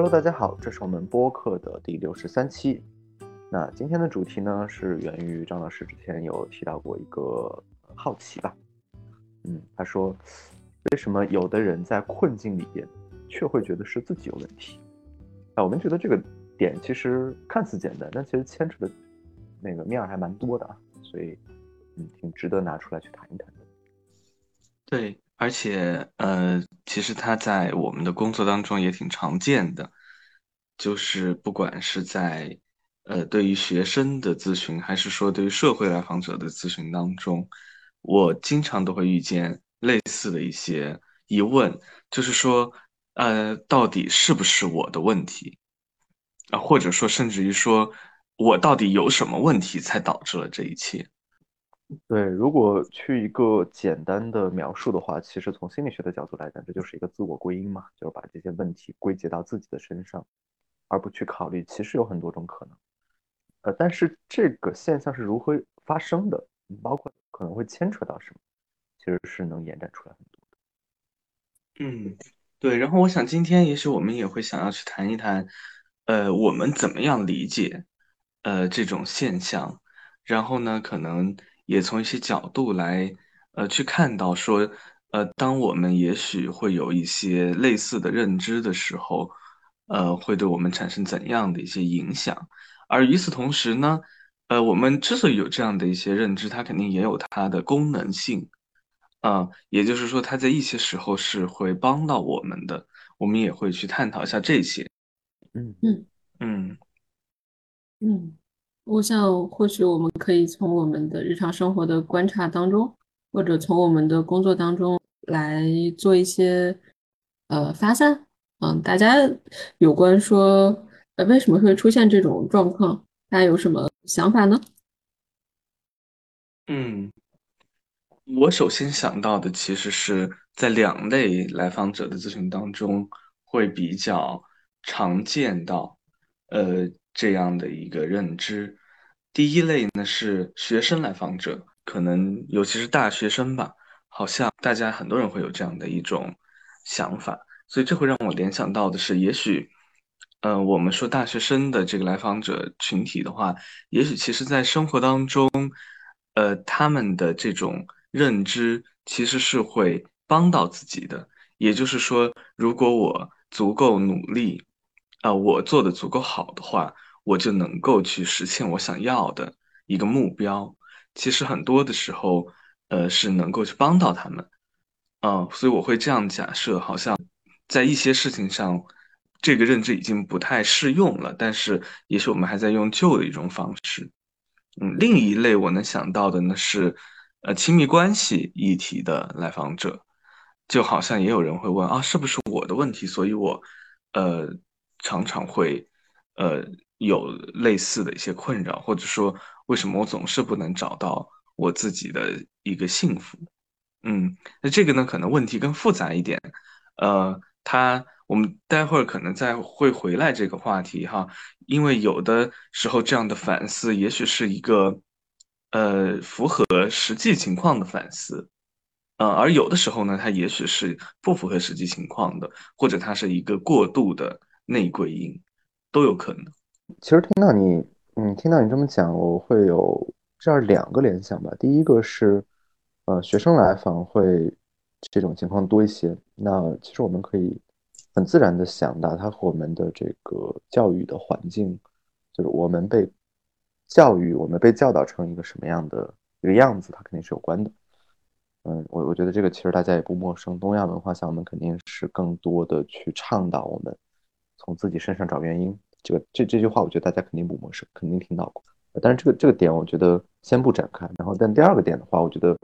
Hello，大家好，这是我们播客的第六十三期。那今天的主题呢，是源于张老师之前有提到过一个好奇吧。嗯，他说，为什么有的人在困境里边，却会觉得是自己有问题？啊，我们觉得这个点其实看似简单，但其实牵扯的那个面儿还蛮多的啊，所以嗯，挺值得拿出来去谈一谈的。对，而且呃，其实他在我们的工作当中也挺常见的，就是不管是在呃对于学生的咨询，还是说对于社会来访者的咨询当中。我经常都会遇见类似的一些疑问，就是说，呃，到底是不是我的问题啊？或者说，甚至于说，我到底有什么问题才导致了这一切？对，如果去一个简单的描述的话，其实从心理学的角度来讲，这就是一个自我归因嘛，就是把这些问题归结到自己的身上，而不去考虑其实有很多种可能。呃，但是这个现象是如何发生的？包括可能会牵扯到什么，其实是能延展出来很多的。嗯，对。然后我想今天也许我们也会想要去谈一谈，呃，我们怎么样理解呃这种现象，然后呢，可能也从一些角度来呃去看到说，呃，当我们也许会有一些类似的认知的时候，呃，会对我们产生怎样的一些影响？而与此同时呢？呃，我们之所以有这样的一些认知，它肯定也有它的功能性，啊，也就是说，它在一些时候是会帮到我们的，我们也会去探讨一下这些。嗯嗯嗯嗯，我想或许我们可以从我们的日常生活的观察当中，或者从我们的工作当中来做一些呃发散。嗯，大家有关说呃为什么会出现这种状况，大家有什么？想法呢？嗯，我首先想到的其实是在两类来访者的咨询当中会比较常见到，呃，这样的一个认知。第一类呢是学生来访者，可能尤其是大学生吧，好像大家很多人会有这样的一种想法，所以这会让我联想到的是，也许。嗯，我们说大学生的这个来访者群体的话，也许其实在生活当中，呃，他们的这种认知其实是会帮到自己的。也就是说，如果我足够努力，啊，我做的足够好的话，我就能够去实现我想要的一个目标。其实很多的时候，呃，是能够去帮到他们。嗯，所以我会这样假设，好像在一些事情上。这个认知已经不太适用了，但是也许我们还在用旧的一种方式。嗯，另一类我能想到的呢是，呃，亲密关系议题的来访者，就好像也有人会问啊，是不是我的问题？所以我，呃，常常会，呃，有类似的一些困扰，或者说，为什么我总是不能找到我自己的一个幸福？嗯，那这个呢，可能问题更复杂一点，呃，它。我们待会儿可能再会回来这个话题哈，因为有的时候这样的反思也许是一个，呃，符合实际情况的反思，呃，而有的时候呢，它也许是不符合实际情况的，或者它是一个过度的内归因，都有可能。其实听到你，嗯，听到你这么讲，我会有这样两个联想吧。第一个是，呃，学生来访会这种情况多一些，那其实我们可以。很自然的想到，它和我们的这个教育的环境，就是我们被教育，我们被教导成一个什么样的一个样子，它肯定是有关的。嗯，我我觉得这个其实大家也不陌生。东亚文化下，我们肯定是更多的去倡导我们从自己身上找原因。这个这这句话，我觉得大家肯定不陌生，肯定听到过。但是这个这个点，我觉得先不展开。然后，但第二个点的话，我觉得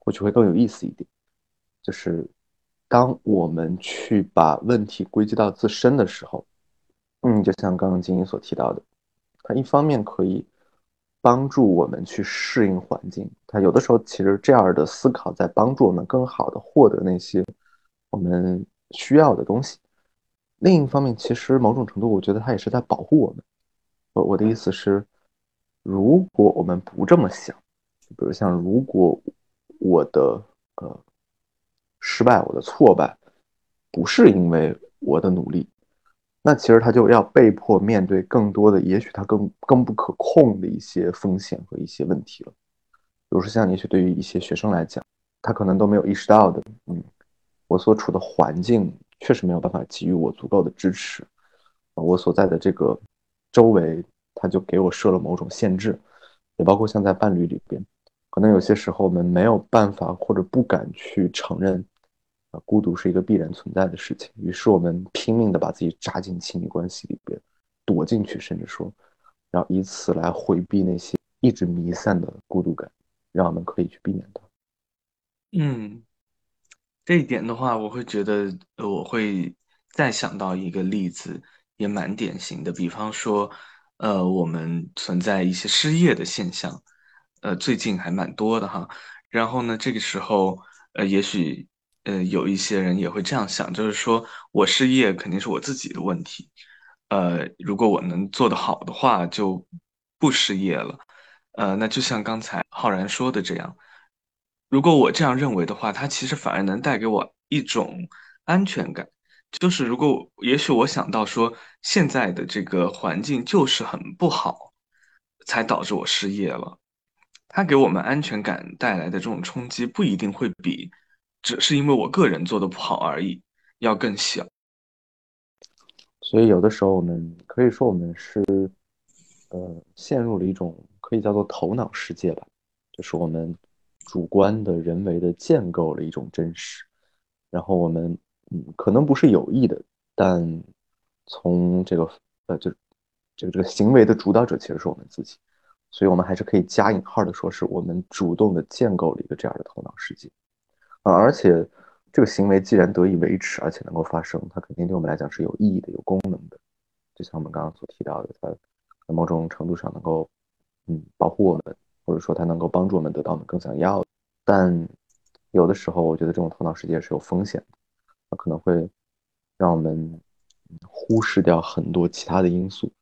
或许会更有意思一点，就是。当我们去把问题归结到自身的时候，嗯，就像刚刚金英所提到的，它一方面可以帮助我们去适应环境，它有的时候其实这样的思考在帮助我们更好的获得那些我们需要的东西。另一方面，其实某种程度，我觉得它也是在保护我们。我我的意思是，如果我们不这么想，比如像如果我的呃。失败，我的挫败，不是因为我的努力，那其实他就要被迫面对更多的，也许他更更不可控的一些风险和一些问题了。比如说，像也许对于一些学生来讲，他可能都没有意识到的，嗯，我所处的环境确实没有办法给予我足够的支持，我所在的这个周围，他就给我设了某种限制，也包括像在伴侣里边，可能有些时候我们没有办法或者不敢去承认。啊，孤独是一个必然存在的事情，于是我们拼命的把自己扎进亲密关系里边，躲进去，甚至说，然后以此来回避那些一直弥散的孤独感，让我们可以去避免它。嗯，这一点的话，我会觉得，我会再想到一个例子，也蛮典型的，比方说，呃，我们存在一些失业的现象，呃，最近还蛮多的哈。然后呢，这个时候，呃，也许。呃，有一些人也会这样想，就是说我失业肯定是我自己的问题，呃，如果我能做得好的话，就不失业了。呃，那就像刚才浩然说的这样，如果我这样认为的话，它其实反而能带给我一种安全感，就是如果也许我想到说现在的这个环境就是很不好，才导致我失业了，它给我们安全感带来的这种冲击不一定会比。只是因为我个人做的不好而已，要更小。所以有的时候我们可以说我们是，呃，陷入了一种可以叫做头脑世界吧，就是我们主观的人为的建构了一种真实，然后我们嗯可能不是有意的，但从这个呃就这个这个行为的主导者其实是我们自己，所以我们还是可以加引号的说是我们主动的建构了一个这样的头脑世界。啊，而且这个行为既然得以维持，而且能够发生，它肯定对我们来讲是有意义的、有功能的。就像我们刚刚所提到的，它在某种程度上能够，嗯，保护我们，或者说它能够帮助我们得到我们更想要的。但有的时候，我觉得这种头脑世界是有风险的，它可能会让我们忽视掉很多其他的因素，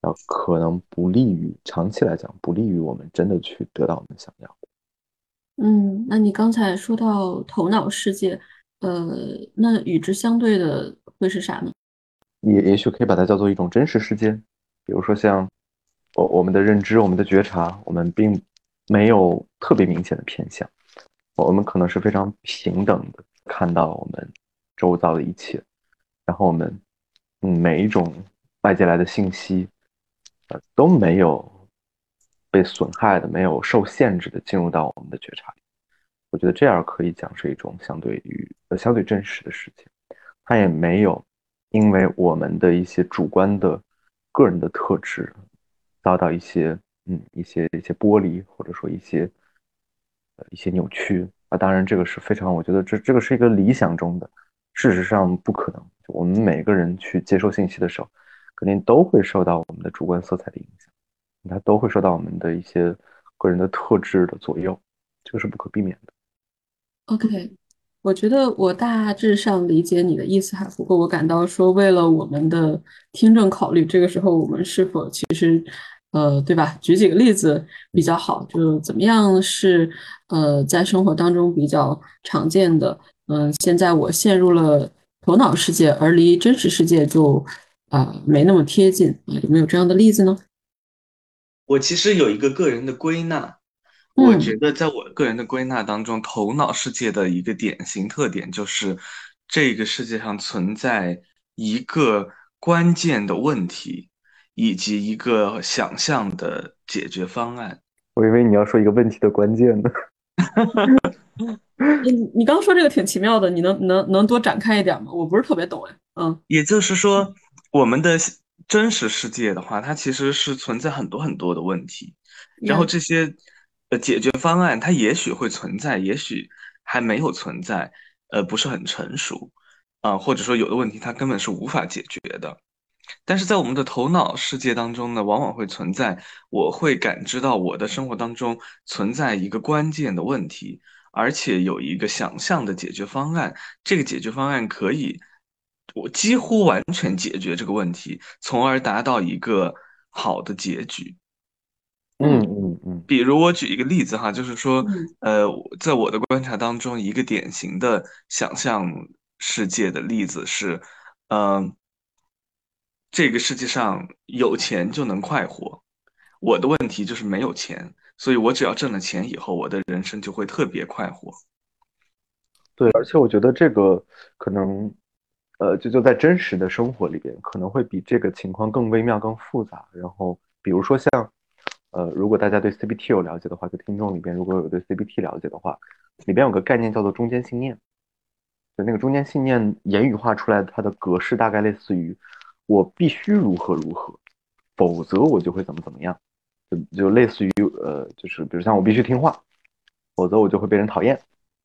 然后可能不利于长期来讲，不利于我们真的去得到我们想要的。嗯，那你刚才说到头脑世界，呃，那与之相对的会是啥呢？也也许可以把它叫做一种真实世界，比如说像我我们的认知、我们的觉察，我们并没有特别明显的偏向，我们可能是非常平等的看到我们周遭的一切，然后我们嗯每一种外界来的信息，呃都没有。被损害的没有受限制的进入到我们的觉察里，我觉得这样可以讲是一种相对于呃相对真实的事情。它也没有因为我们的一些主观的个人的特质遭到一些嗯一些一些剥离或者说一些呃一些扭曲啊。当然这个是非常我觉得这这个是一个理想中的，事实上不可能。我们每个人去接受信息的时候，肯定都会受到我们的主观色彩的影响。它都会受到我们的一些个人的特质的左右，这个是不可避免的。OK，我觉得我大致上理解你的意思哈。不过我感到说，为了我们的听众考虑，这个时候我们是否其实，呃，对吧？举几个例子比较好，就怎么样是呃，在生活当中比较常见的。嗯，现在我陷入了头脑世界，而离真实世界就啊没那么贴近啊，有没有这样的例子呢？我其实有一个个人的归纳，我觉得在我个人的归纳当中，头脑世界的一个典型特点就是，这个世界上存在一个关键的问题，以及一个想象的解决方案。我以为你要说一个问题的关键呢。你你刚说这个挺奇妙的，你能能能多展开一点吗？我不是特别懂哎。嗯，也就是说，我们的。真实世界的话，它其实是存在很多很多的问题，然后这些呃解决方案，它也许会存在，也许还没有存在，呃，不是很成熟啊，或者说有的问题它根本是无法解决的。但是在我们的头脑世界当中呢，往往会存在，我会感知到我的生活当中存在一个关键的问题，而且有一个想象的解决方案，这个解决方案可以。我几乎完全解决这个问题，从而达到一个好的结局。嗯嗯嗯。比如我举一个例子哈，就是说，呃，在我的观察当中，一个典型的想象世界的例子是，嗯，这个世界上有钱就能快活，我的问题就是没有钱，所以我只要挣了钱以后，我的人生就会特别快活。对，而且我觉得这个可能，呃，就就在真实的生活里边，可能会比这个情况更微妙、更复杂。然后，比如说像，呃，如果大家对 CBT 有了解的话，就听众里边如果有对 CBT 了解的话，里边有个概念叫做中间信念。就那个中间信念言语化出来，它的格式大概类似于：我必须如何如何，否则我就会怎么怎么样。就就类似于呃，就是比如像我必须听话，否则我就会被人讨厌。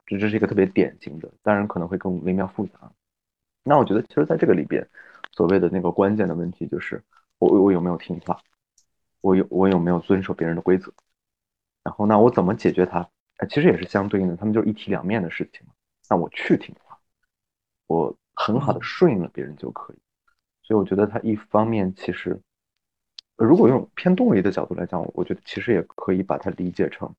这这是一个特别典型的，当然可能会更微妙复杂。那我觉得，其实在这个里边，所谓的那个关键的问题就是，我我有没有听话，我有我有没有遵守别人的规则，然后那我怎么解决它？哎，其实也是相对应的，他们就是一体两面的事情嘛。那我去听话，我很好的顺应了别人就可以。所以我觉得，它一方面其实，如果用偏动力的角度来讲，我觉得其实也可以把它理解成，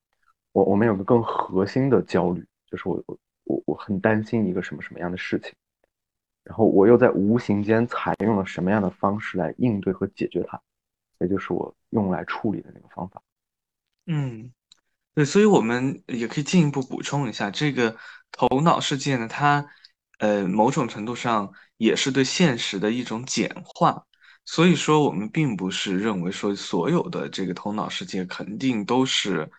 我我们有个更核心的焦虑。就是我我我我很担心一个什么什么样的事情，然后我又在无形间采用了什么样的方式来应对和解决它，也就是我用来处理的那个方法。嗯，对，所以我们也可以进一步补充一下，这个头脑世界呢，它呃某种程度上也是对现实的一种简化。所以说，我们并不是认为说所有的这个头脑世界肯定都是。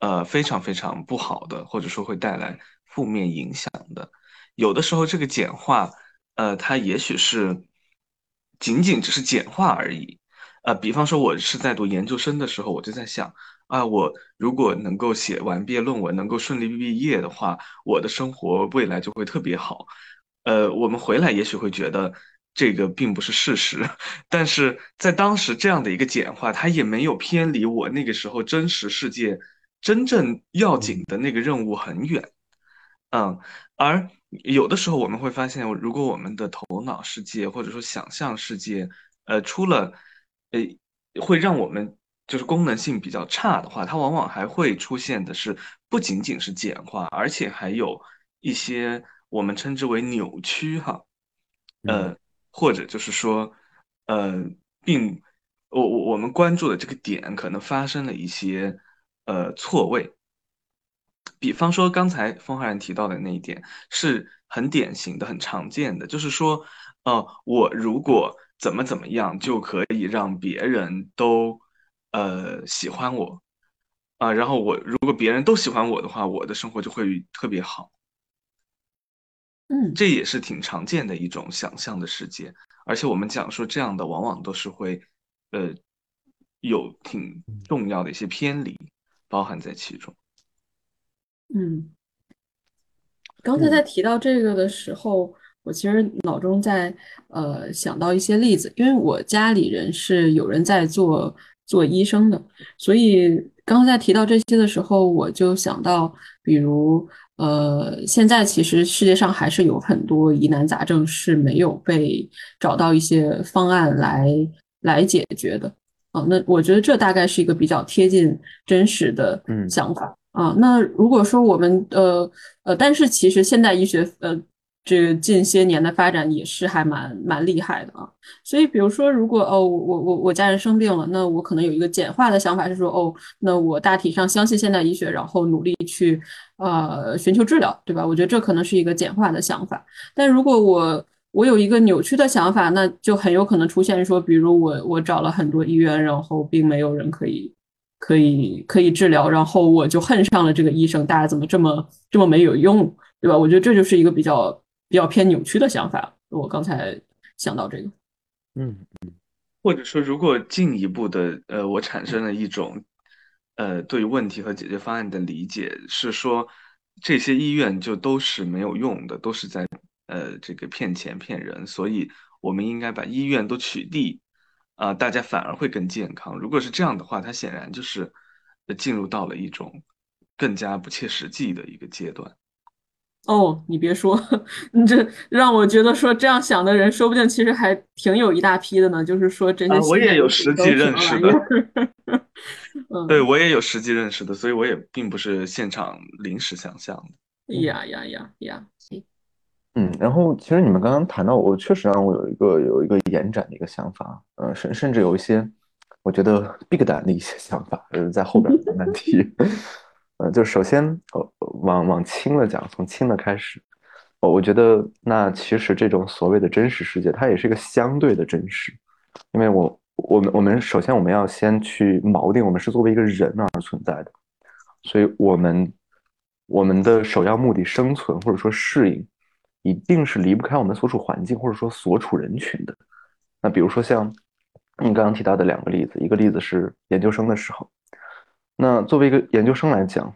呃，非常非常不好的，或者说会带来负面影响的。有的时候，这个简化，呃，它也许是仅仅只是简化而已。呃，比方说，我是在读研究生的时候，我就在想，啊，我如果能够写完毕业论文，能够顺利毕业的话，我的生活未来就会特别好。呃，我们回来也许会觉得这个并不是事实，但是在当时这样的一个简化，它也没有偏离我那个时候真实世界。真正要紧的那个任务很远，嗯，而有的时候我们会发现，如果我们的头脑世界或者说想象世界，呃，出了，呃，会让我们就是功能性比较差的话，它往往还会出现的是不仅仅是简化，而且还有一些我们称之为扭曲哈，呃，或者就是说，呃，并我我我们关注的这个点可能发生了一些。呃，错位。比方说，刚才风浩然提到的那一点是很典型的、很常见的，就是说，呃，我如果怎么怎么样，就可以让别人都呃喜欢我啊，然后我如果别人都喜欢我的话，我的生活就会特别好。嗯，这也是挺常见的一种想象的世界，而且我们讲说这样的，往往都是会呃有挺重要的一些偏离。包含在其中。嗯，刚才在提到这个的时候，我其实脑中在呃想到一些例子，因为我家里人是有人在做做医生的，所以刚才在提到这些的时候，我就想到，比如呃，现在其实世界上还是有很多疑难杂症是没有被找到一些方案来来解决的。啊，那我觉得这大概是一个比较贴近真实的想法啊。那如果说我们呃呃，但是其实现代医学呃，这近些年的发展也是还蛮蛮厉害的啊。所以比如说，如果哦我我我家人生病了，那我可能有一个简化的想法是说，哦，那我大体上相信现代医学，然后努力去呃寻求治疗，对吧？我觉得这可能是一个简化的想法。但如果我我有一个扭曲的想法，那就很有可能出现说，比如我我找了很多医院，然后并没有人可以可以可以治疗，然后我就恨上了这个医生，大家怎么这么这么没有用，对吧？我觉得这就是一个比较比较偏扭曲的想法。我刚才想到这个，嗯嗯，或者说，如果进一步的，呃，我产生了一种呃对问题和解决方案的理解，是说这些医院就都是没有用的，都是在。呃，这个骗钱骗人，所以我们应该把医院都取缔，啊，大家反而会更健康。如果是这样的话，它显然就是进入到了一种更加不切实际的一个阶段。哦，你别说，你这让我觉得说这样想的人，说不定其实还挺有一大批的呢。就是说这些，我也有实际认识的，嗯，对我也有实际认识的，所以我也并不是现场临时想象的。呀呀呀呀！嗯，然后其实你们刚刚谈到，我确实让我有一个有一个延展的一个想法，呃，甚甚至有一些我觉得 big 胆的一些想法，呃，在后边慢慢提。呃，就首先，呃，往往轻了讲，从轻的开始，我我觉得那其实这种所谓的真实世界，它也是一个相对的真实，因为我我们我们首先我们要先去锚定，我们是作为一个人而存在的，所以我们我们的首要目的生存或者说适应。一定是离不开我们所处环境或者说所处人群的。那比如说像你刚刚提到的两个例子，一个例子是研究生的时候。那作为一个研究生来讲，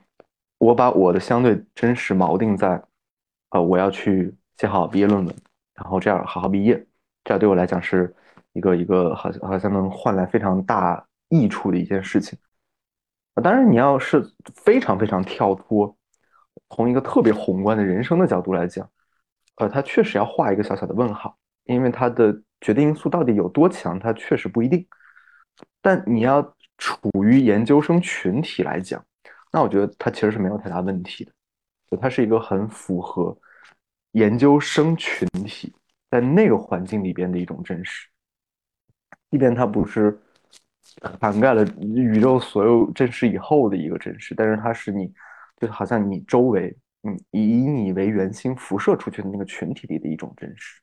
我把我的相对真实锚定在，呃，我要去写好毕业论文，然后这样好好毕业，这样对我来讲是一个一个好像好像能换来非常大益处的一件事情。当然，你要是非常非常跳脱，从一个特别宏观的人生的角度来讲。呃，它确实要画一个小小的问号，因为它的决定因素到底有多强，它确实不一定。但你要处于研究生群体来讲，那我觉得它其实是没有太大问题的，就它是一个很符合研究生群体在那个环境里边的一种真实，即便它不是涵盖了宇宙所有真实以后的一个真实，但是它是你，就好像你周围。嗯，以你为圆心辐射出去的那个群体里的一种真实，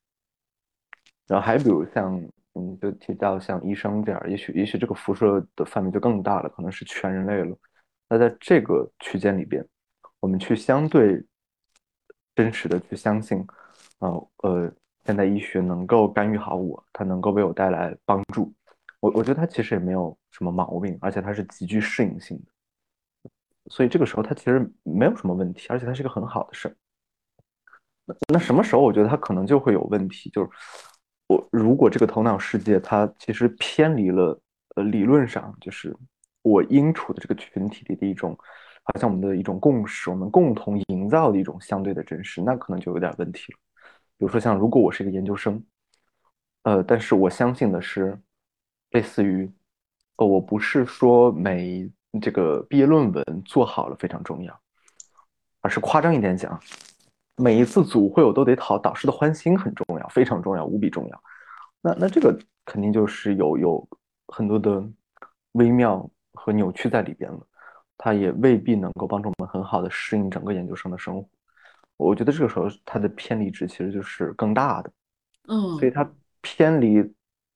然后还比如像，嗯，就提到像医生这样，也许也许这个辐射的范围就更大了，可能是全人类了。那在这个区间里边，我们去相对真实的去相信，呃呃，现代医学能够干预好我，它能够为我带来帮助。我我觉得它其实也没有什么毛病，而且它是极具适应性的。所以这个时候它其实没有什么问题，而且它是一个很好的事儿。那那什么时候我觉得它可能就会有问题？就是我如果这个头脑世界它其实偏离了呃理论上就是我应处的这个群体里的一种，好像我们的一种共识，我们共同营造的一种相对的真实，那可能就有点问题了。比如说像如果我是一个研究生，呃，但是我相信的是类似于，呃，我不是说每。这个毕业论文做好了非常重要，而是夸张一点讲，每一次组会我都得讨导师的欢心很重要，非常重要，无比重要。那那这个肯定就是有有很多的微妙和扭曲在里边了，它也未必能够帮助我们很好的适应整个研究生的生活。我觉得这个时候它的偏离值其实就是更大的，嗯，所以它偏离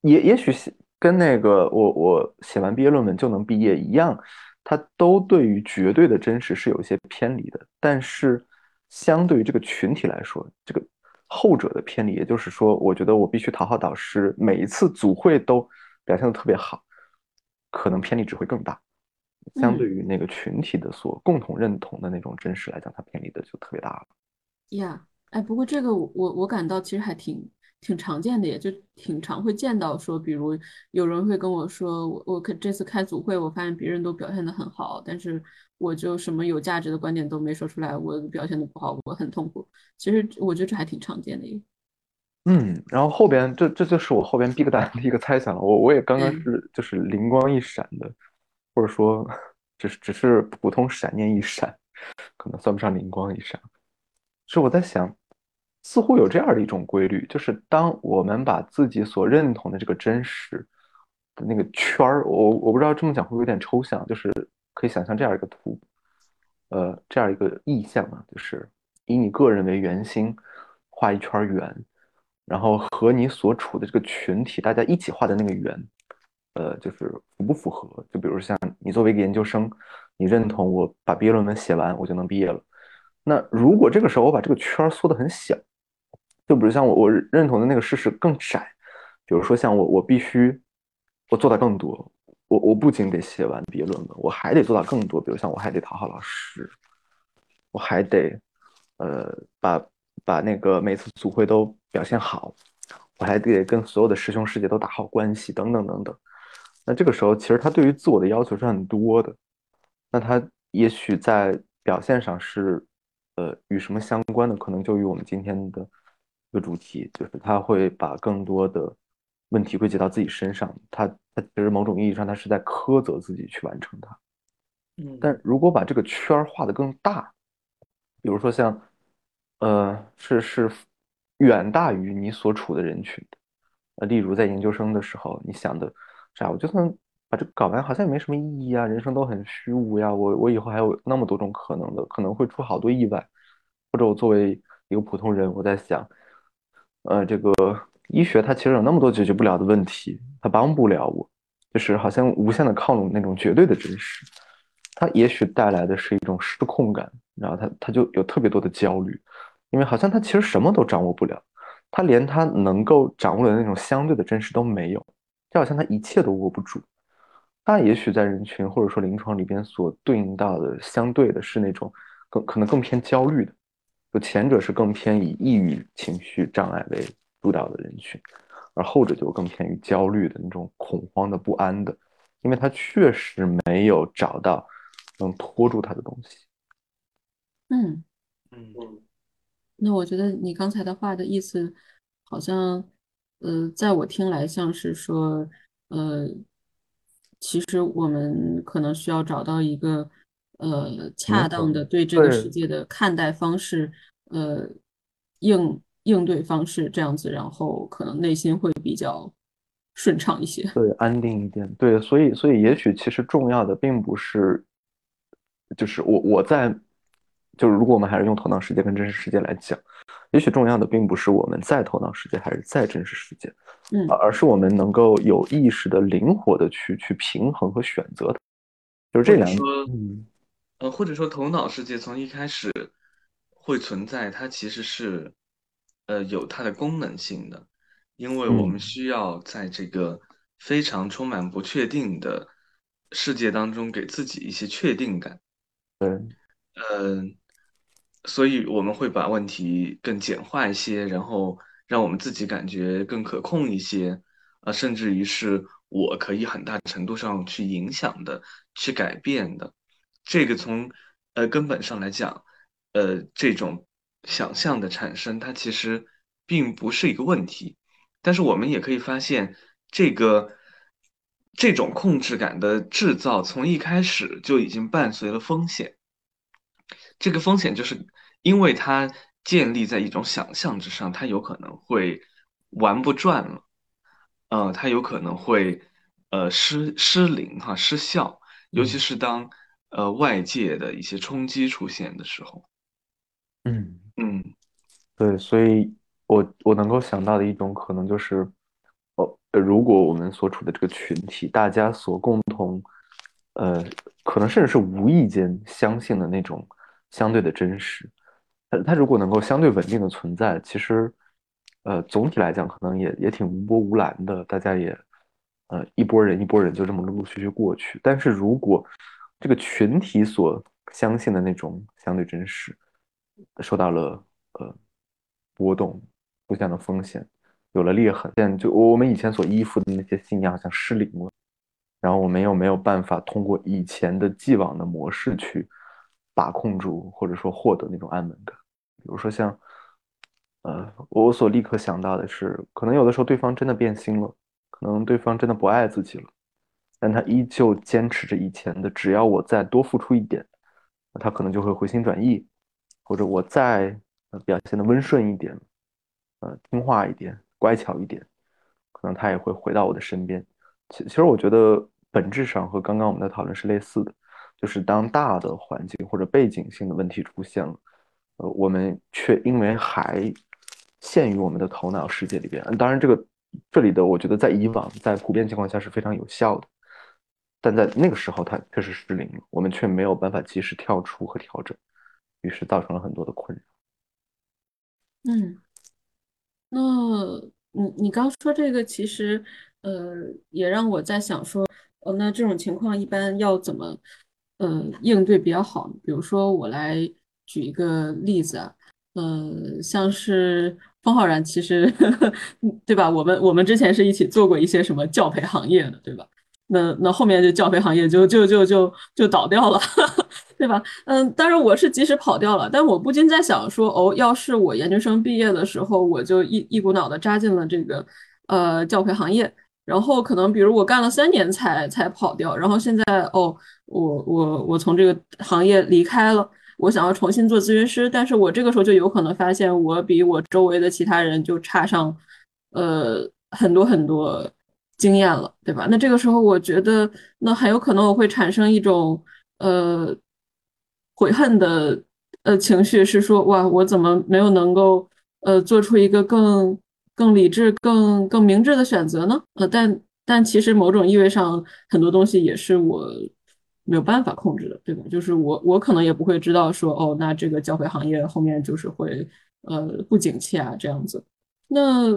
也也许跟那个我我写完毕业论文就能毕业一样。它都对于绝对的真实是有一些偏离的，但是相对于这个群体来说，这个后者的偏离，也就是说，我觉得我必须讨好导师，每一次组会都表现的特别好，可能偏离只会更大。相对于那个群体的所共同认同的那种真实来讲，它偏离的就特别大了。呀，哎，不过这个我我感到其实还挺。挺常见的，也就挺常会见到说，比如有人会跟我说，我我可这次开组会，我发现别人都表现的很好，但是我就什么有价值的观点都没说出来，我表现的不好，我很痛苦。其实我觉得这还挺常见的。嗯，然后后边这这就是我后边 big 胆的一个猜想了。我我也刚刚是就是灵光一闪的，或者说只是只是普通闪念一闪，可能算不上灵光一闪。是我在想。似乎有这样的一种规律，就是当我们把自己所认同的这个真实的那个圈儿，我我不知道这么讲会不会有点抽象，就是可以想象这样一个图，呃，这样一个意象啊，就是以你个人为圆心画一圈圆，然后和你所处的这个群体大家一起画的那个圆，呃，就是符不符合？就比如像你作为一个研究生，你认同我把毕业论文写完我就能毕业了，那如果这个时候我把这个圈缩得很小。就比如像我我认同的那个事实更窄，比如说像我我必须我做到更多，我我不仅得写完毕业论文，我还得做到更多，比如像我还得讨好老师，我还得呃把把那个每次组会都表现好，我还得跟所有的师兄师姐都打好关系，等等等等。那这个时候其实他对于自我的要求是很多的，那他也许在表现上是呃与什么相关的，可能就与我们今天的。一个主题就是他会把更多的问题归结到自己身上，他他其实某种意义上他是在苛责自己去完成它。嗯，但如果把这个圈儿画得更大，比如说像，呃，是是远大于你所处的人群的。呃，例如在研究生的时候，你想的，啥，我就算把这个搞完，好像也没什么意义啊，人生都很虚无呀，我我以后还有那么多种可能的，可能会出好多意外，或者我作为一个普通人，我在想，呃，这个医学它其实有那么多解决不了的问题，它帮不了我，就是好像无限的靠拢那种绝对的真实，它也许带来的是一种失控感，然后他他就有特别多的焦虑，因为好像他其实什么都掌握不了。他连他能够掌握的那种相对的真实都没有，就好像他一切都握不住。他也许在人群或者说临床里边所对应到的相对的是那种更可能更偏焦虑的，就前者是更偏以抑郁情绪障碍为主导的人群，而后者就更偏于焦虑的那种恐慌的不安的，因为他确实没有找到能拖住他的东西。嗯嗯那我觉得你刚才的话的意思，好像，呃，在我听来像是说，呃，其实我们可能需要找到一个，呃，恰当，的对这个世界的看待方式，呃，应应对方式这样子，然后可能内心会比较顺畅一些。对，安定一点，对，所以所以也许其实重要的并不是，就是我我在，就是如果我们还是用头脑世界跟真实世界来讲，也许重要的并不是我们在头脑世界还是在真实世界，而嗯。而是我们能够有意识的、灵活的去去平衡和选择它，就是这两，个，嗯呃，或者说头脑世界从一开始会存在，它其实是呃有它的功能性的，因为我们嗯，需要在这个非常充满不确定的世界当中给自己一些确定感。对，嗯，所以我们会把问题更简化一些，然后让我们自己感觉更可控一些，啊，甚至于是我可以很大程度上去影响的、去改变的。这个从呃根本上来讲，呃，这种想象的产生，它其实并不是一个问题。但是我们也可以发现，这个这种控制感的制造，从一开始就已经伴随了风险。这个风险就是因为它建立在一种想象之上，它有可能会玩不转了，呃，它有可能会呃失失灵哈失效，尤其嗯是当呃外界的一些冲击出现的时候，嗯。嗯对，所以我我能够想到的一种可能就是，哦，呃如果我们所处的这个群体，大家所共同，呃，可能甚至是无意间相信的那种相对的真实，它它如果能够相对稳定的存在，其实，呃，总体来讲可能也也挺无波无澜的，大家也，呃，一波人一波人就这么陆陆续续过去。但是如果这个群体所相信的那种相对真实，受到了呃波动，出现了风险，有了裂痕。现就我们以前所依附的那些信仰好像失灵了，然后我们又没有办法通过以前的既往的模式去把控住，或者说获得那种安稳感。比如说像，呃，我所立刻想到的是，可能有的时候对方真的变心了，可能对方真的不爱自己了，但他依旧坚持着以前的，只要我再多付出一点，他可能就会回心转意，或者我再表现的温顺一点，呃，听话一点，乖巧一点，可能他也会回到我的身边。其其实我觉得本质上和刚刚我们的讨论是类似的，就是当大的环境或者背景性的问题出现了，呃，我们却因为还限于我们的头脑世界里边，当然这个这里的我觉得在以往在普遍情况下是非常有效的，但在那个时候它确实失灵了，我们却没有办法及时跳出和调整，于是造成了很多的困扰。嗯。那你你刚说这个，其实呃也让我在想说，呃，那这种情况一般要怎么呃应对比较好呢？比如说我来举一个例子啊，呃，像是方浩然，其实 对吧？我们我们之前是一起做过一些什么教培行业的，对吧？那那后面就教培行业就就就就就倒掉了。对吧？嗯，当然我是及时跑掉了，但我不禁在想说，哦，要是我研究生毕业的时候，我就一一股脑的扎进了这个呃教培行业，然后可能比如我干了三年才才跑掉，然后现在哦，我我我从这个行业离开了，我想要重新做咨询师，但是我这个时候就有可能发现我比我周围的其他人就差上，呃，很多很多经验了，对吧？那这个时候我觉得，那很有可能我会产生一种呃悔恨的呃情绪，是说哇，我怎么没有能够呃做出一个更更理智、更更明智的选择呢？呃，但但其实某种意味上，很多东西也是我。没有办法控制的，对吧？就是我，我可能也不会知道说，哦，那这个教培行业后面就是会，呃，不景气啊，这样子。那，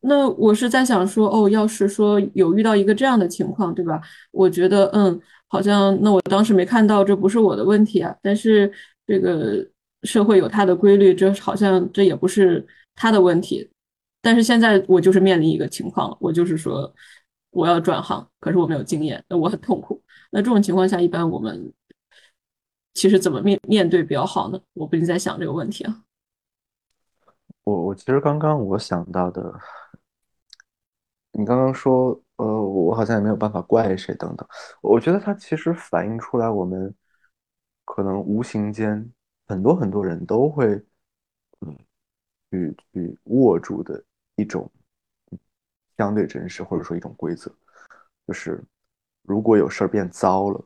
那我是在想说，哦，要是说有遇到一个这样的情况，对吧？我觉得，嗯，好像那我当时没看到，这不是我的问题啊。但是这个社会有它的规律，这好像这也不是他的问题。但是现在我就是面临一个情况了，我就是说我要转行，可是我没有经验，那我很痛苦。那这种情况下，一般我们其实怎么面面对比较好呢？我不禁在想这个问题啊。我我其实刚刚我想到的，你刚刚说，呃，我好像也没有办法怪谁等等。我觉得它其实反映出来，我们可能无形间很多很多人都会，嗯，去去握住的一种相对真实，或者说一种规则，就是。如果有事儿变糟了，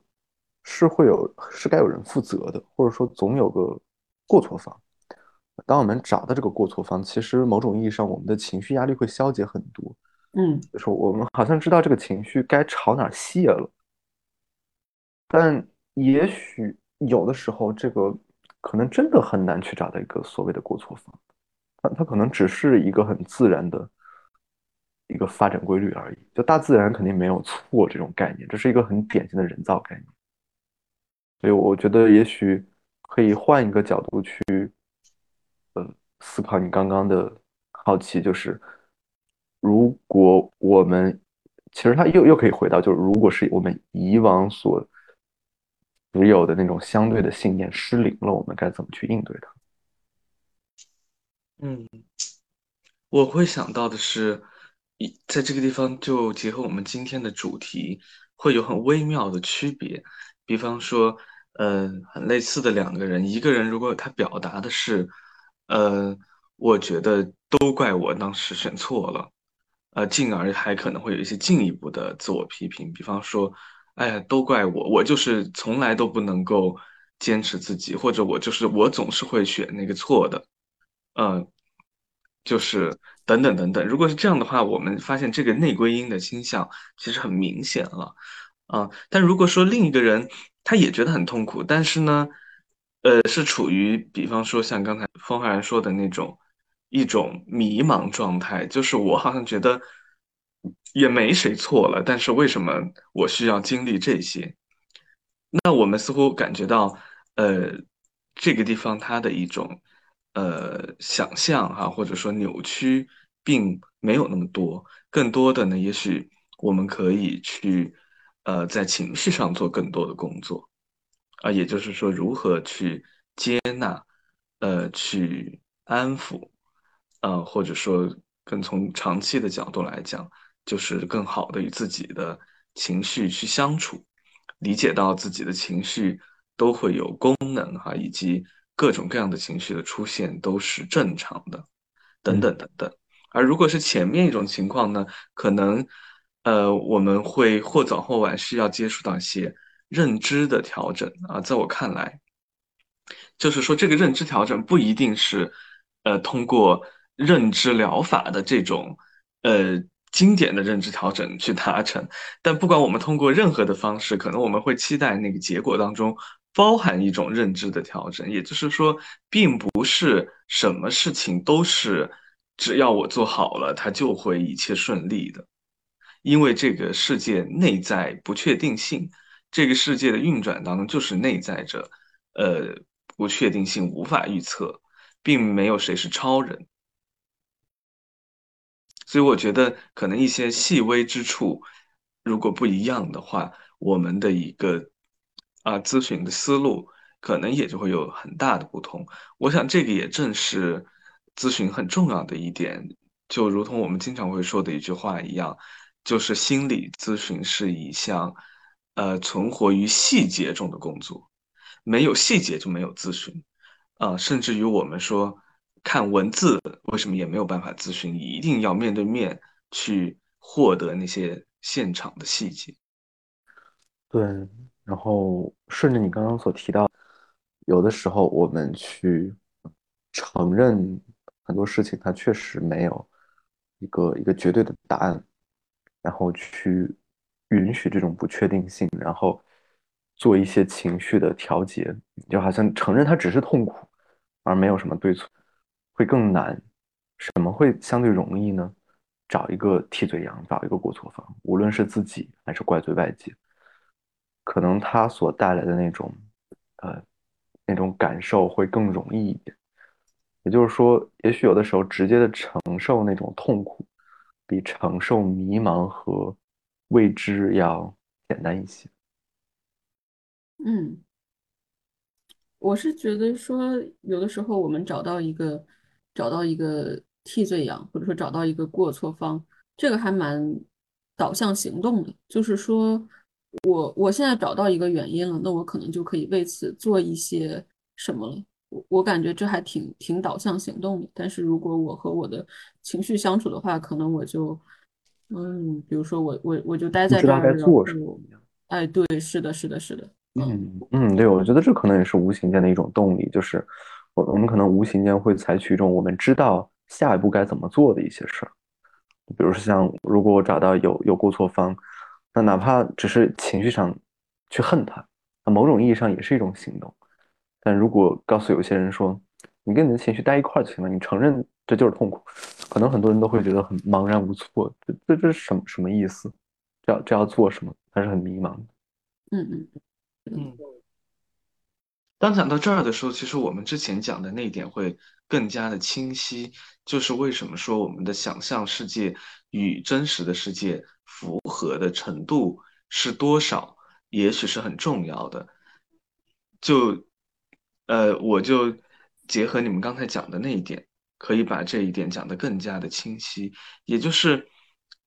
是会有是该有人负责的，或者说总有个过错方。当我们找到这个过错方，其实某种意义上，我们的情绪压力会消解很多。嗯，就是我们好像知道这个情绪该朝哪泄了，但也许有的时候，这个可能真的很难去找到一个所谓的过错方，它它可能只是一个很自然的。一个发展规律而已，就大自然肯定没有错这种概念，这是一个很典型的人造概念。所以我觉得也许可以换一个角度去，呃，思考你刚刚的好奇，就是如果我们其实他又又可以回到，就是如果是我们以往所持有的那种相对的信念失灵了，我们该怎么去应对它？嗯，我会想到的是。在这个地方，就结合我们今天的主题，会有很微妙的区别。比方说，呃，很类似的两个人，一个人如果他表达的是，呃，我觉得都怪我当时选错了，呃，进而还可能会有一些进一步的自我批评。比方说，哎呀，都怪我，我就是从来都不能够坚持自己，或者我就是我总是会选那个错的，嗯。就是等等等等，如果是这样的话，我们发现这个内归因的倾向其实很明显了，啊，但如果说另一个人他也觉得很痛苦，但是呢，呃，是处于比方说像刚才风浩然说的那种一种迷茫状态，就是我好像觉得也没谁错了，但是为什么我需要经历这些？那我们似乎感觉到，呃，这个地方它的一种。呃，想象哈，或者说扭曲，并没有那么多。更多的呢，也许我们可以去，呃，在情绪上做更多的工作，啊，也就是说，如何去接纳，呃，去安抚，呃，或者说，更从长期的角度来讲，就是更好的与自己的情绪去相处，理解到自己的情绪都会有功能哈，以及。各种各样的情绪的出现都是正常的，等等等等。而如果是前面一种情况呢，可能，呃，我们会或早或晚需要接触到一些认知的调整啊。在我看来，就是说这个认知调整不一定是，呃，通过认知疗法的这种，呃，经典的认知调整去达成。但不管我们通过任何的方式，可能我们会期待那个结果当中。包含一种认知的调整，也就是说，并不是什么事情都是只要我做好了，它就会一切顺利的。因为这个世界内在不确定性，这个世界的运转当中就是内在着呃不确定性，无法预测，并没有谁是超人。所以我觉得，可能一些细微之处，如果不一样的话，我们的一个。啊，咨询的思路可能也就会有很大的不同。我想这个也正是咨询很重要的一点，就如同我们经常会说的一句话一样，就是心理咨询是一项呃存活于细节中的工作。没有细节就没有咨询，啊，甚至于我们说看文字为什么也没有办法咨询，一定要面对面去获得那些现场的细节。对，然后顺着你刚刚所提到，有的时候我们去承认很多事情，它确实没有一个一个绝对的答案，然后去允许这种不确定性，然后做一些情绪的调节，就好像承认它只是痛苦，而没有什么对错，会更难。什么会相对容易呢？找一个替罪羊，找一个过错方，无论是自己还是怪罪外界。可能他所带来的那种，呃，那种感受会更容易一点。也就是说，也许有的时候直接的承受那种痛苦，比承受迷茫和未知要简单一些。嗯，我是觉得说，有的时候我们找到一个找到一个替罪羊，或者说找到一个过错方，这个还蛮导向行动的，就是说。我我现在找到一个原因了，那我可能就可以为此做一些什么了。我我感觉这还挺挺导向行动的。但是如果我和我的情绪相处的话，可能我就嗯，比如说我我我就待在这儿，哎，对，是的，是的，是的，嗯嗯，对，我觉得这可能也是无形间的一种动力，就是我我们可能无形间会采取一种我们知道下一步该怎么做的一些事儿，比如说像如果我找到有有过错方。那哪怕只是情绪上去恨他，那某种意义上也是一种行动。但如果告诉有些人说，你跟你的情绪待一块儿就行了，你承认这就是痛苦，可能很多人都会觉得很茫然无措。这这这是什么什么意思？这要这要做什么？还是很迷茫的。嗯嗯嗯。当讲到这儿的时候，其实我们之前讲的那一点会更加的清晰，就是为什么说我们的想象世界与真实的世界。符合的程度是多少，也许是很重要的。就，呃，我就结合你们刚才讲的那一点，可以把这一点讲得更加的清晰。也就是，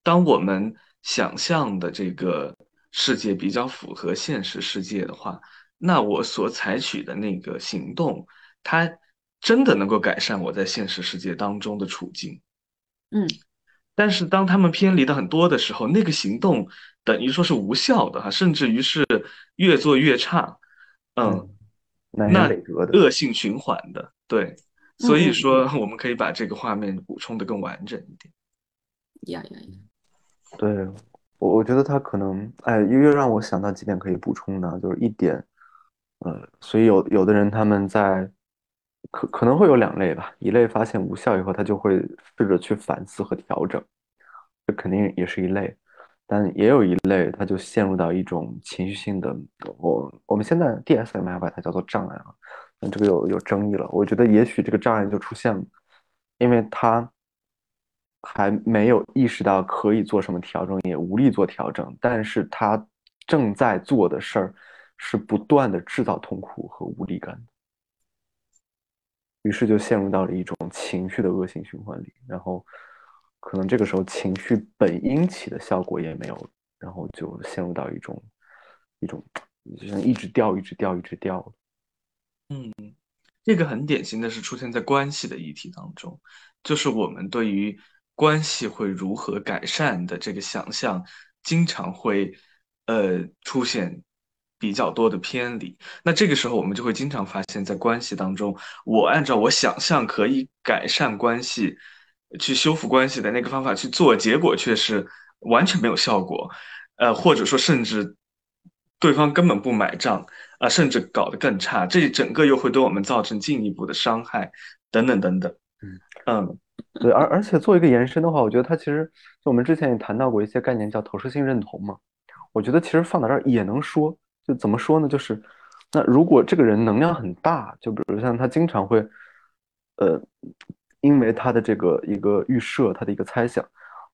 当我们想象的这个世界比较符合现实世界的话，那我所采取的那个行动，它真的能够改善我在现实世界当中的处境。嗯。但是当他们偏离的很多的时候，那个行动等于说是无效的哈，甚至于是越做越差，嗯，那恶性循环的，对，所以说我们可以把这个画面补充的更完整一点。呀呀呀！对我，我觉得他可能，哎，又又让我想到几点可以补充的，就是一点，呃，所以有有的人他们在。可可能会有两类吧，一类发现无效以后，他就会试着去反思和调整，这肯定也是一类，但也有一类，他就陷入到一种情绪性的，我我们现在 DSM 还把它叫做障碍啊，那这个有有争议了。我觉得也许这个障碍就出现了，因为他还没有意识到可以做什么调整，也无力做调整，但是他正在做的事儿是不断的制造痛苦和无力感。于是就陷入到了一种情绪的恶性循环里，然后可能这个时候情绪本应起的效果也没有，然后就陷入到一种一种就像一直掉、一直掉、一直掉。嗯，这个很典型的是出现在关系的议题当中，就是我们对于关系会如何改善的这个想象，经常会呃出现。比较多的偏离，那这个时候我们就会经常发现，在关系当中，我按照我想象可以改善关系、去修复关系的那个方法去做，结果却是完全没有效果，呃，或者说甚至对方根本不买账啊，甚至搞得更差，这整个又会对我们造成进一步的伤害，等等等等。嗯嗯，对，而而且做一个延伸的话，我觉得它其实就我们之前也谈到过一些概念，叫投射性认同嘛，我觉得其实放到这儿也能说。就怎么说呢？就是，那如果这个人能量很大，就比如像他经常会，呃，因为他的这个一个预设，他的一个猜想，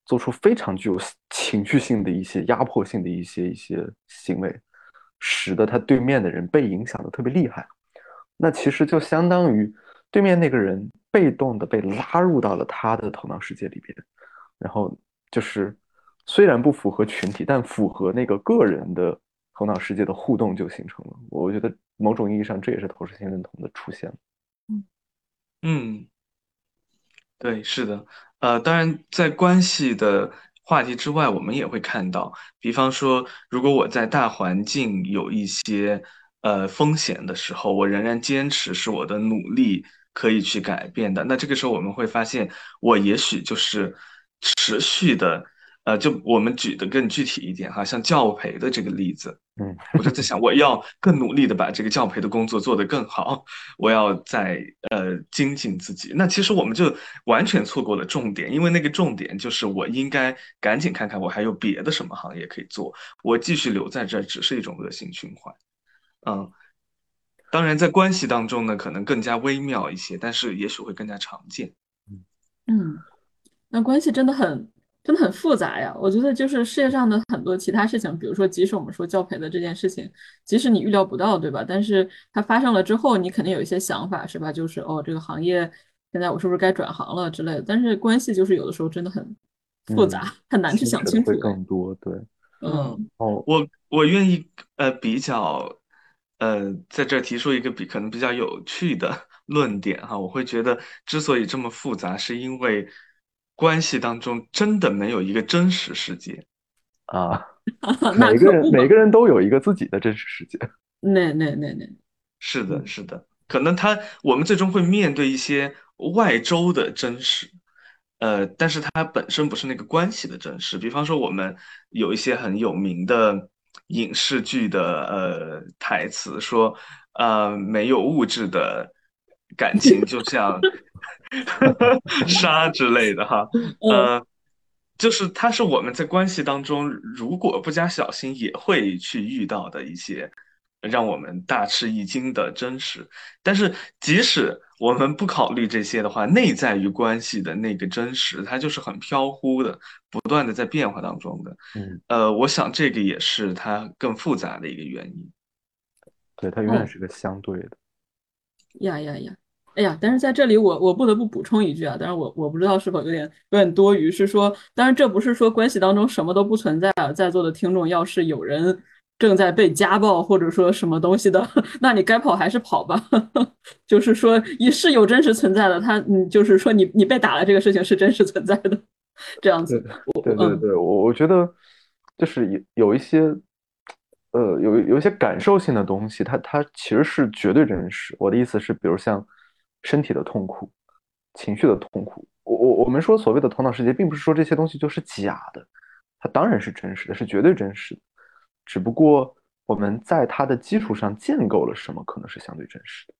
做出非常具有情绪性的一些压迫性的一些一些行为，使得他对面的人被影响的特别厉害，那其实就相当于对面那个人被动的被拉入到了他的头脑世界里边，然后就是虽然不符合群体，但符合那个个人的。头脑世界的互动就形成了，我觉得某种意义上，这也是投射性认同的出现。嗯嗯，对，是的，呃，当然，在关系的话题之外，我们也会看到，比方说，如果我在大环境有一些呃风险的时候，我仍然坚持是我的努力可以去改变的，那这个时候我们会发现，我也许就是持续的。呃，就我们举的更具体一点哈，像教培的这个例子，嗯，我就在想，我要更努力的把这个教培的工作做得更好，我要在呃精进自己。那其实我们就完全错过了重点，因为那个重点就是我应该赶紧看看我还有别的什么行业可以做，我继续留在这只是一种恶性循环。嗯，当然在关系当中呢，可能更加微妙一些，但是也许会更加常见。嗯，那关系真的很。真的很复杂呀，我觉得就是世界上的很多其他事情，比如说，即使我们说教培的这件事情，即使你预料不到，对吧？但是它发生了之后，你肯定有一些想法，是吧？就是哦，这个行业现在我是不是该转行了之类的。但是关系就是有的时候真的很复杂，很难去想清楚。会更多，对，嗯，哦，我我愿意呃比较呃在这提出一个比可能比较有趣的 论点哈，我会觉得之所以这么复杂，是因为。关系当中真的没有一个真实世界啊！每个人每个人都有一个自己的真实世界。那那那那，是的，是的，可能他我们最终会面对一些外周的真实，呃，但是它本身不是那个关系的真实。比方说，我们有一些很有名的影视剧的呃台词，说呃没有物质的感情，就像。杀之类的哈，呃，就是它是我们在关系当中，如果不加小心，也会去遇到的一些让我们大吃一惊的真实。但是即使我们不考虑这些的话，内在于关系的那个真实，它就是很飘忽的，不断的在变化当中的。嗯，呃，我想这个也是它更复杂的一个原因。对，它永远是个相对的。呀呀呀！哎呀，但是在这里我我不得不补充一句啊，但是我我不知道是否有点有点多余，是说，当然这不是说关系当中什么都不存在啊，在座的听众要是有人正在被家暴或者说什么东西的，那你该跑还是跑吧，就是说也是有真实存在的，他嗯，就是说你你被打了这个事情是真实存在的，这样子。对对对，我我觉得就是有有一些呃有有一些感受性的东西，它它其实是绝对真实。我的意思是，比如像。身体的痛苦，情绪的痛苦，我我我们说所谓的头脑世界，并不是说这些东西就是假的，它当然是真实的，是绝对真实的，只不过我们在它的基础上建构了什么，可能是相对真实的。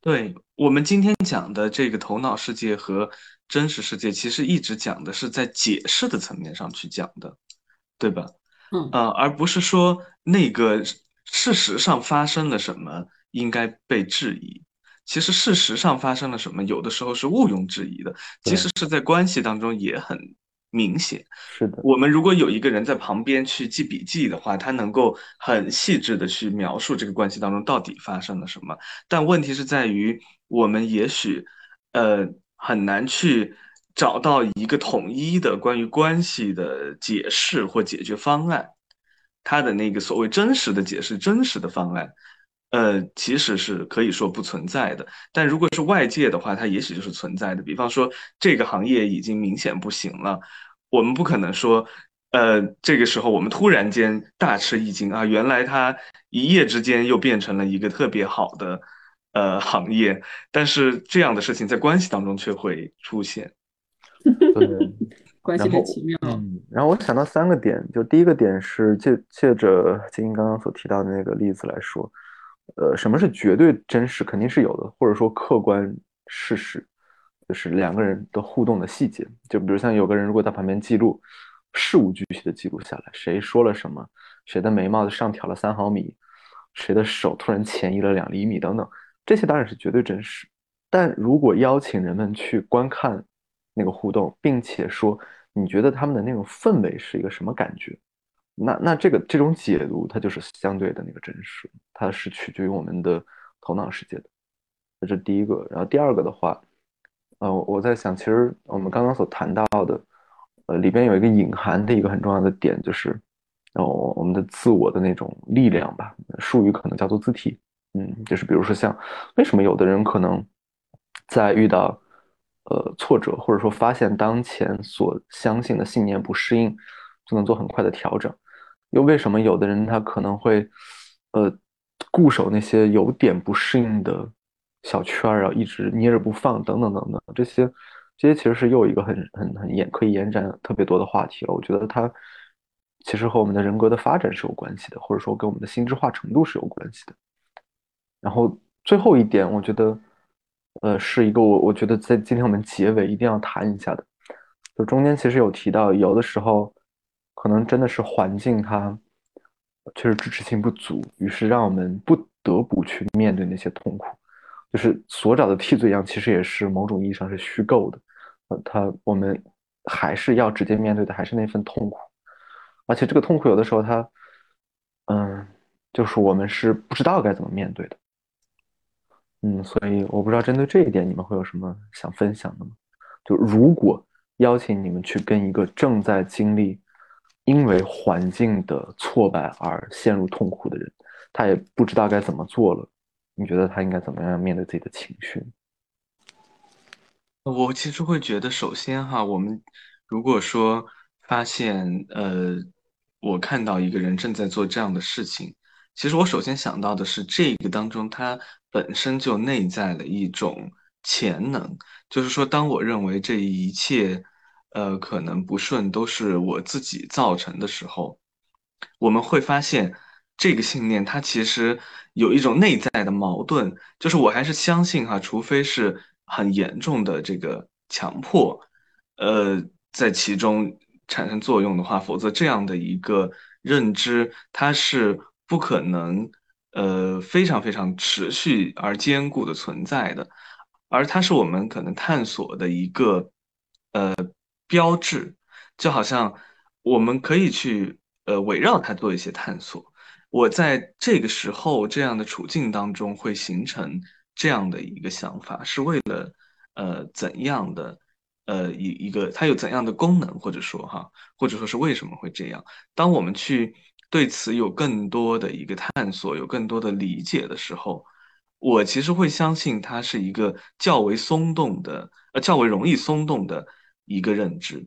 对我们今天讲的这个头脑世界和真实世界，其实一直讲的是在解释的层面上去讲的，对吧？嗯呃，而不是说那个事实上发生了什么应该被质疑。其实事实上发生了什么，有的时候是毋庸置疑的，即使是在关系当中也很明显。是的，我们如果有一个人在旁边去记笔记的话，他能够很细致的去描述这个关系当中到底发生了什么。但问题是在于，我们也许呃很难去找到一个统一的关于关系的解释或解决方案，他的那个所谓真实的解释、真实的方案。呃，其实是可以说不存在的，但如果是外界的话，它也许就是存在的。比方说，这个行业已经明显不行了，我们不可能说，呃，这个时候我们突然间大吃一惊啊，原来它一夜之间又变成了一个特别好的呃行业。但是这样的事情在关系当中却会出现。对，关系很奇妙。嗯，然后我想到三个点，就第一个点是借借着金英刚刚所提到的那个例子来说。呃，什么是绝对真实？肯定是有的，或者说客观事实，就是两个人的互动的细节。就比如像有个人如果在旁边记录，事无巨细的记录下来，谁说了什么，谁的眉毛上挑了三毫米，谁的手突然前移了两厘米等等，这些当然是绝对真实。但如果邀请人们去观看那个互动，并且说你觉得他们的那种氛围是一个什么感觉？那那这个这种解读，它就是相对的那个真实，它是取决于我们的头脑世界的。这是第一个。然后第二个的话，呃，我在想，其实我们刚刚所谈到的，呃，里边有一个隐含的一个很重要的点，就是，哦，我们的自我的那种力量吧，术语可能叫做自体。嗯，就是比如说像为什么有的人可能在遇到呃挫折，或者说发现当前所相信的信念不适应，就能做很快的调整，又为什么有的人他可能会呃固守那些有点不适应的小圈儿然后，一直捏着不放，等等等等，这些这些其实是又一个很很很延可以延展特别多的话题了。我觉得它其实和我们的人格的发展是有关系的，或者说跟我们的心智化程度是有关系的。然后最后一点，我觉得，呃，是一个我我觉得在今天我们结尾一定要谈一下的，就中间其实有提到，有的时候可能真的是环境它确实支持性不足，于是让我们不得不去面对那些痛苦，就是所找的替罪羊，其实也是某种意义上是虚构的，呃，它我们还是要直接面对的还是那份痛苦，而且这个痛苦有的时候它，嗯，就是我们是不知道该怎么面对的。嗯，所以我不知道针对这一点你们会有什么想分享的吗？就如果邀请你们去跟一个正在经历因为环境的挫败而陷入痛苦的人，他也不知道该怎么做了，你觉得他应该怎么样面对自己的情绪？我其实会觉得，首先哈，我们如果说发现，呃，我看到一个人正在做这样的事情。其实我首先想到的是，这个当中他本身就内在了一种潜能，就是说，当我认为这一切，呃，可能不顺都是我自己造成的时候，我们会发现这个信念它其实有一种内在的矛盾，就是我还是相信哈，除非是很严重的这个强迫，呃，在其中产生作用的话，否则这样的一个认知它是。不可能，呃，非常非常持续而坚固的存在的，而它是我们可能探索的一个，呃，标志，就好像我们可以去，呃，围绕它做一些探索。我在这个时候这样的处境当中会形成这样的一个想法，是为了，呃，怎样的，呃，一一个它有怎样的功能，或者说哈，或者说是为什么会这样？当我们去。对此有更多的一个探索，有更多的理解的时候，我其实会相信它是一个较为松动的，呃，较为容易松动的一个认知。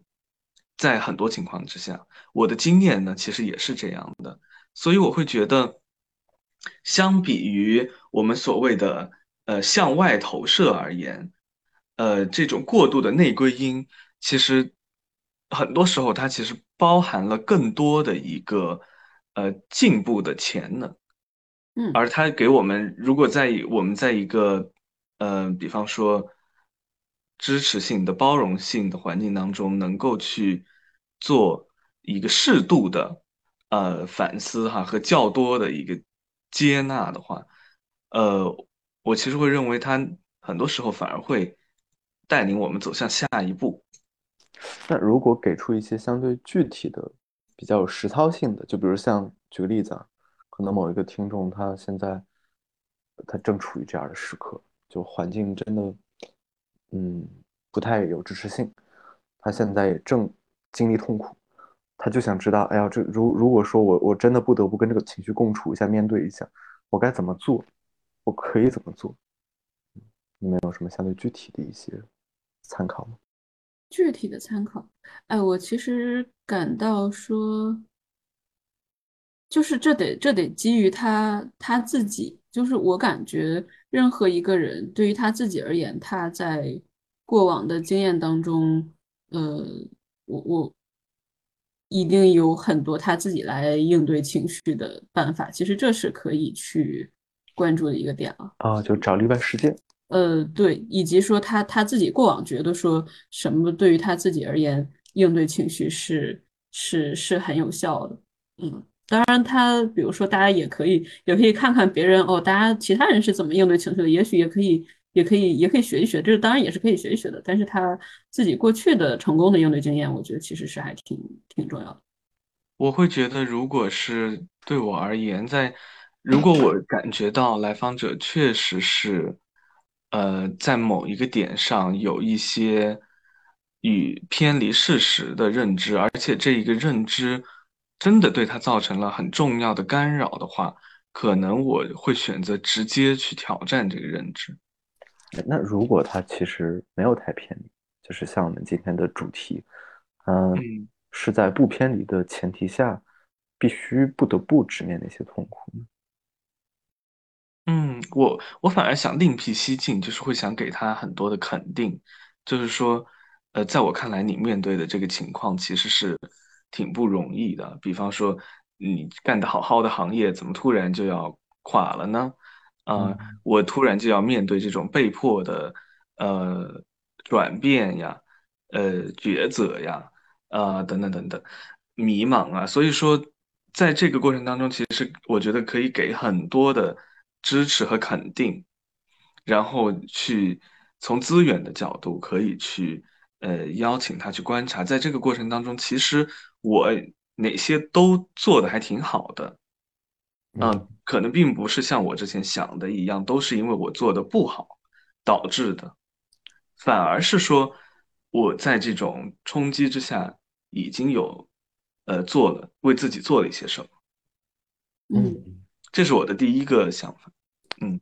在很多情况之下，我的经验呢，其实也是这样的。所以我会觉得，相比于我们所谓的呃向外投射而言，呃，这种过度的内归因，其实很多时候它其实包含了更多的一个。呃，进步的潜能，嗯，而它给我们，如果在我们在一个，呃，比方说支持性的、包容性的环境当中，能够去做一个适度的，呃，反思哈和较多的一个接纳的话，呃，我其实会认为它很多时候反而会带领我们走向下一步。那如果给出一些相对具体的。比较有实操性的，就比如像举个例子啊，可能某一个听众他现在他正处于这样的时刻，就环境真的，嗯，不太有支持性，他现在也正经历痛苦，他就想知道，哎呀，这如如果说我我真的不得不跟这个情绪共处一下，面对一下，我该怎么做？我可以怎么做？你们有什么相对具体的一些参考吗？具体的参考，哎，我其实感到说，就是这得这得基于他他自己，就是我感觉任何一个人对于他自己而言，他在过往的经验当中，呃，我我一定有很多他自己来应对情绪的办法，其实这是可以去关注的一个点啊。啊，就找例外事件。呃，对，以及说他他自己过往觉得说什么对于他自己而言应对情绪是是是很有效的，嗯，当然他比如说大家也可以也可以看看别人哦，大家其他人是怎么应对情绪的，也许也可以也可以也可以学一学，这当然也是可以学一学的，但是他自己过去的成功的应对经验，我觉得其实是还挺挺重要的。我会觉得，如果是对我而言，在如果我感觉到来访者确实是。呃，在某一个点上有一些与偏离事实的认知，而且这一个认知真的对他造成了很重要的干扰的话，可能我会选择直接去挑战这个认知。那如果他其实没有太偏离，就是像我们今天的主题，嗯，嗯是在不偏离的前提下，必须不得不直面那些痛苦呢？嗯，我我反而想另辟蹊径，就是会想给他很多的肯定，就是说，呃，在我看来，你面对的这个情况其实是挺不容易的。比方说，你干得好好的行业，怎么突然就要垮了呢？啊、嗯我突然就要面对这种被迫的呃转变呀，呃抉择呀，啊、等等等等，迷茫啊。所以说，在这个过程当中，其实我觉得可以给很多的支持和肯定，然后去从资源的角度可以去呃邀请他去观察，在这个过程当中，其实我哪些都做的还挺好的。嗯，可能并不是像我之前想的一样，都是因为我做的不好导致的，反而是说我在这种冲击之下已经有呃做了，为自己做了一些什么，嗯，嗯这是我的第一个想法。嗯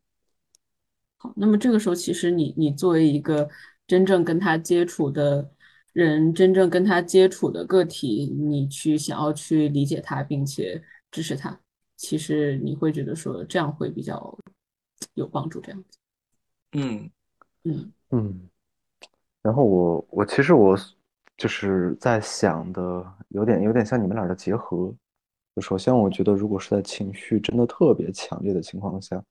好，那么这个时候，其实你你作为一个真正跟他接触的人，真正跟他接触的个体，你去想要去理解他，并且支持他，其实你会觉得说这样会比较有帮助，这样子。嗯嗯嗯，然后我我其实我就是在想的，有点有点像你们俩的结合。首先，我觉得如果是在情绪真的特别强烈的情况下，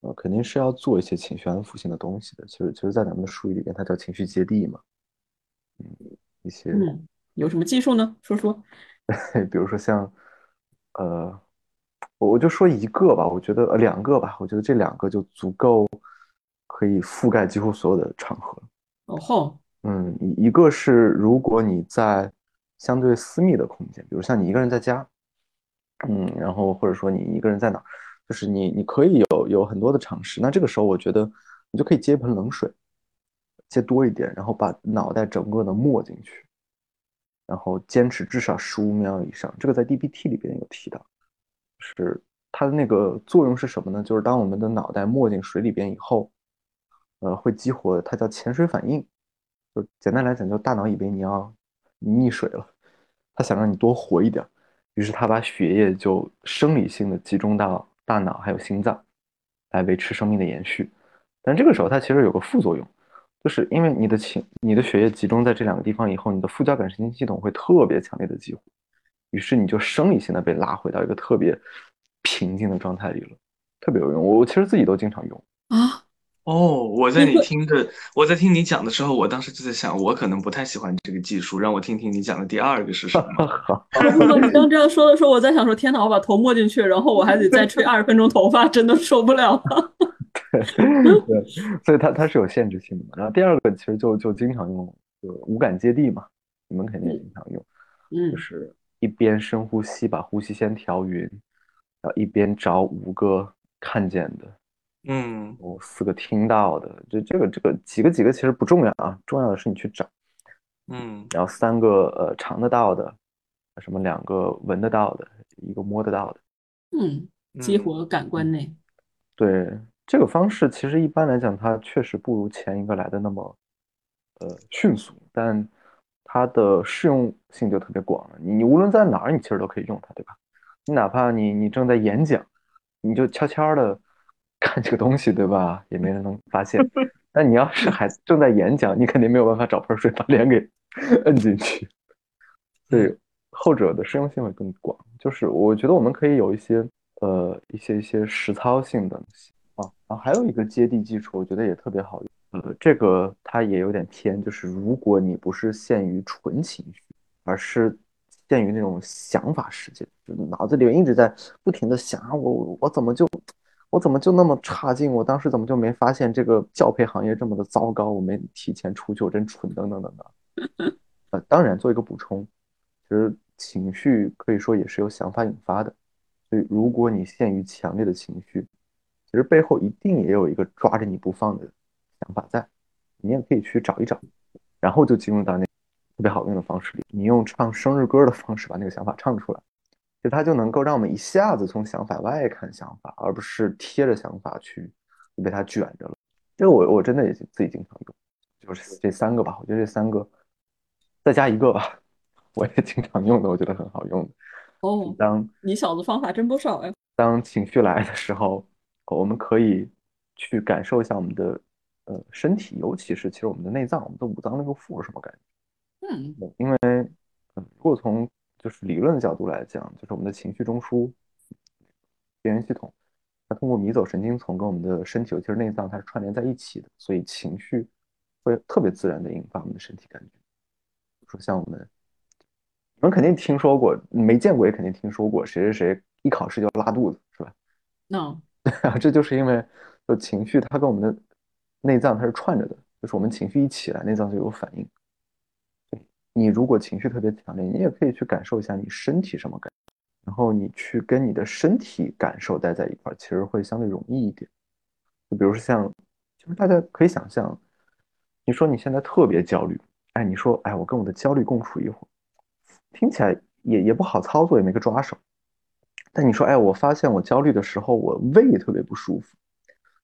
呃，肯定是要做一些情绪安抚性的东西的。其实，其实，在咱们的术语里边，它叫情绪接地嘛。嗯，一些，嗯，有什么技术呢？说说。比如说像，呃，我我就说一个吧，我觉得呃两个吧，我觉得这两个就足够可以覆盖几乎所有的场合。哦吼，嗯，一一个是如果你在相对私密的空间，比如像你一个人在家，嗯，然后或者说你一个人在哪，就是你你可以有有很多的尝试。那这个时候，我觉得你就可以接一盆冷水，接多一点，然后把脑袋整个的没进去，然后坚持至少十五秒以上。这个在 DBT 里边有提到，是它的那个作用是什么呢？就是当我们的脑袋没进水里边以后，呃，会激活它叫潜水反应。就简单来讲，就大脑以为你要溺水了，他想让你多活一点，于是他把血液就生理性的集中到大脑还有心脏，来维持生命的延续。但这个时候它其实有个副作用，就是因为你的情你的血液集中在这两个地方以后，你的副交感神经系统会特别强烈的激活，于是你就生理性的被拉回到一个特别平静的状态里了，特别有用。我我其实自己都经常用。啊，哦，我在你听着，我在听你讲的时候，我当时就在想，我可能不太喜欢这个技术，让我听听你讲的第二个是什么。你刚这样说的时候，我在想说，天哪，我把头没进去，然后我还得再吹二十分钟头发，真的受不了了。对，所以它它是有限制性的嘛。然后第二个其实就就经常用，就无感接地嘛，你们肯定也经常用，嗯就是一边深呼吸，把呼吸先调匀，然后一边找五个看见的，嗯哦，四个听到的，这这个这个几个几个其实不重要啊，重要的是你去找，嗯然后三个呃尝得到的，什么两个闻得到的，一个摸得到的。嗯，激嗯活感官内。对，这个方式其实一般来讲，它确实不如前一个来的那么呃迅速，但它的适用性就特别广了。你你无论在哪儿，你其实都可以用它，对吧？你哪怕你你正在演讲，你就悄悄的 看这个东西，对吧？也没人能发现。但你要是还 正在演讲，你肯定没有办法找盆水把脸给摁进去。所以后者的适用性会更广。就是我觉得我们可以有一些呃一些一些实操性的东西啊，然后还有一个接地技术，我觉得也特别好用。呃，这个它也有点偏，就是如果你不是限于纯情绪，而是限于那种想法世界，就脑子里面一直在不停的想啊，我我怎么就我怎么就那么差劲？我当时怎么就没发现这个教培行业这么的糟糕？我没提前出去，我真蠢，等等等等。呃，当然做一个补充，其实情绪可以说也是由想法引发的，所以如果你陷于强烈的情绪，其实背后一定也有一个抓着你不放的想法在，你也可以去找一找，然后就进入到那特别好用的方式里，你用唱生日歌的方式把那个想法唱出来，就它就能够让我们一下子从想法外看想法，而不是贴着想法去被它卷着了。这个我我真的也自己经常用，就是这三个吧，我觉得这三个再加一个吧，我也经常用的，我觉得很好用的。哦，当你小子方法真不少哎。当情绪来的时候，我们可以去感受一下我们的呃身体，尤其是其实我们的内脏，我们的五脏六腑是什么感觉？嗯，因为如果从就是理论角度来讲，就是我们的情绪中枢边缘系统，它通过迷走神经丛跟我们的身体，尤其是内脏，它是串联在一起的，所以情绪会特别自然的引发我们的身体感觉。说像我们，你们肯定听说过，没见过也肯定听说过，谁谁谁一考试就拉肚子，是吧？那对啊，这就是因为就情绪它跟我们的内脏它是串着的，就是我们情绪一起来，内脏就有反应。你如果情绪特别强烈，你也可以去感受一下你身体什么感，然后你去跟你的身体感受待在一块儿，其实会相对容易一点。就比如说像，就是大家可以想象，你说你现在特别焦虑，哎，你说哎，我跟我的焦虑共处一会儿，听起来也也不好操作，也没个抓手。但你说哎，我发现我焦虑的时候，我胃特别不舒服，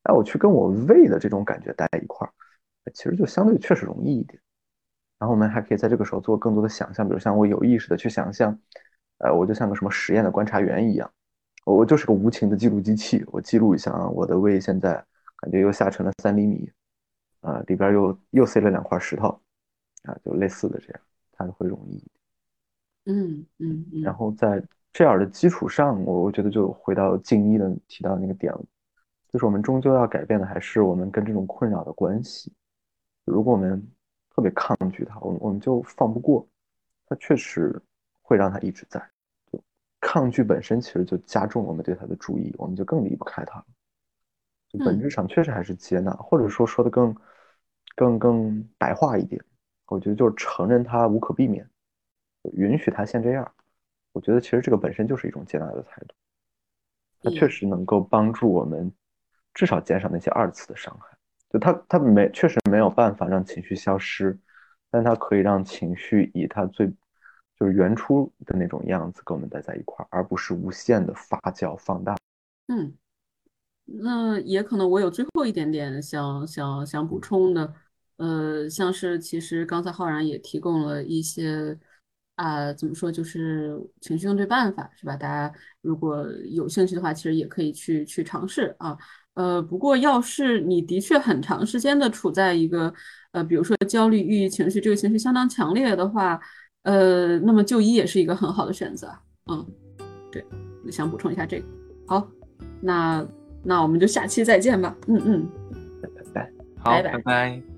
哎，我去跟我胃的这种感觉待一块儿，其实就相对确实容易一点。然后我们还可以在这个时候做更多的想象，比如像我有意识的去想象，呃，我就像个什么实验的观察员一样，我就是个无情的记录机器，我记录一下啊，我的胃现在感觉又下沉了三厘米，啊，里边又又塞了两块石头，啊，就类似的这样，它会容易一点。嗯嗯嗯。然后在这样的基础上，我我觉得就回到静一的提到那个点了，就是我们终究要改变的还是我们跟这种困扰的关系。如果我们特别抗拒它，我们我们就放不过，它确实会让它一直在。就抗拒本身其实就加重我们对它的注意，我们就更离不开它了。就本质上确实还是接纳，或者说说的更更更白话一点，我觉得就是承认它无可避免，允许它先这样。我觉得其实这个本身就是一种接纳的态度，它确实能够帮助我们至少减少那些二次的伤害。就它它没确实没有办法让情绪消失，但它可以让情绪以它最就是原初的那种样子跟我们待在一块儿，而不是无限的发酵放大。嗯，那也可能我有最后一点点想想想补充的，呃，像是其实刚才浩然也提供了一些啊，怎么说就是情绪应对办法是吧？大家如果有兴趣的话，其实也可以去去尝试啊。呃，不过要是你的确很长时间的处在一个呃，比如说焦虑、抑郁情绪，这个情绪相当强烈的话，呃，那么就医也是一个很好的选择。嗯，对，想补充一下这个。好，那那我们就下期再见吧。嗯嗯，拜拜。好，拜拜。